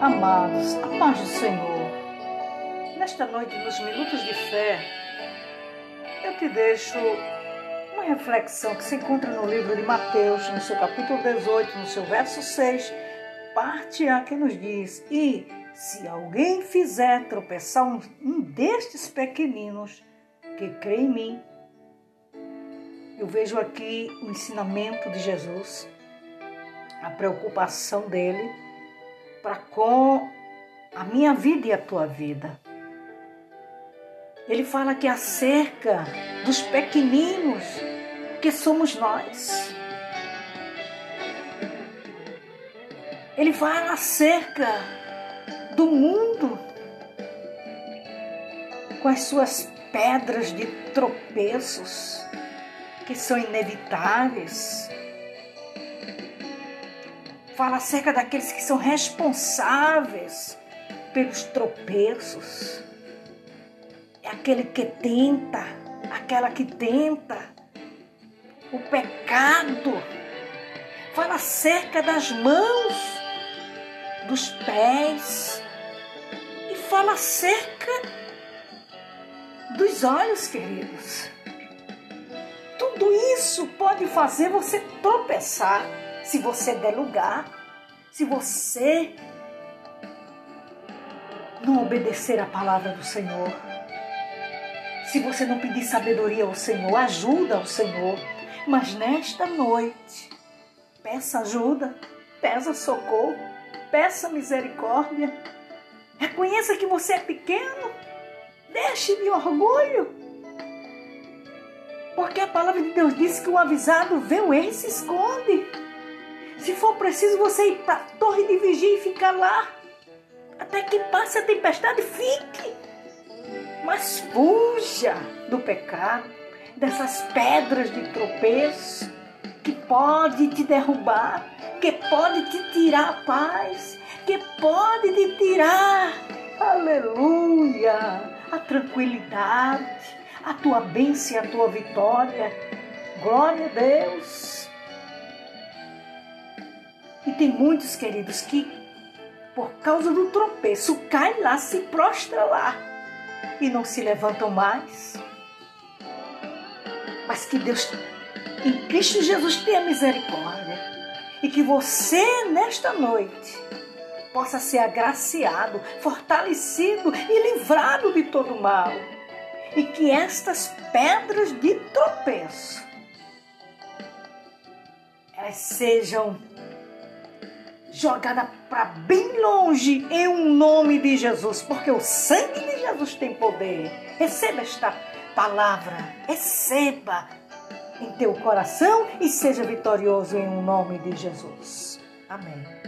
Amados, a paz do Senhor. Nesta noite, nos minutos de fé, eu te deixo uma reflexão que se encontra no livro de Mateus, no seu capítulo 18, no seu verso 6, parte A que nos diz: E se alguém fizer tropeçar um, um destes pequeninos que crê em mim, eu vejo aqui o ensinamento de Jesus, a preocupação dele para com a minha vida e a tua vida. Ele fala que acerca dos pequeninos que somos nós. Ele fala acerca do mundo com as suas pedras de tropeços que são inevitáveis fala acerca daqueles que são responsáveis pelos tropeços. É aquele que tenta, aquela que tenta. O pecado. Fala acerca das mãos, dos pés. E fala acerca dos olhos, queridos. Tudo isso pode fazer você tropeçar se você der lugar, se você não obedecer a palavra do Senhor, se você não pedir sabedoria ao Senhor, ajuda ao Senhor, mas nesta noite, peça ajuda, peça socorro, peça misericórdia, reconheça que você é pequeno, deixe de orgulho, porque a palavra de Deus diz que o avisado vê o erro. Se for preciso você ir para a torre de vigia e ficar lá, até que passe a tempestade, fique. Mas fuja do pecado, dessas pedras de tropeço que pode te derrubar, que pode te tirar a paz, que pode te tirar, aleluia, a tranquilidade, a tua bênção e a tua vitória. Glória a Deus. E tem muitos, queridos, que por causa do tropeço caem lá, se prostra lá e não se levantam mais. Mas que Deus, em Cristo Jesus, tenha misericórdia e que você, nesta noite, possa ser agraciado, fortalecido e livrado de todo mal. E que estas pedras de tropeço elas sejam jogada para bem longe em um nome de Jesus, porque o sangue de Jesus tem poder. Receba esta palavra, receba em teu coração e seja vitorioso em um nome de Jesus. Amém.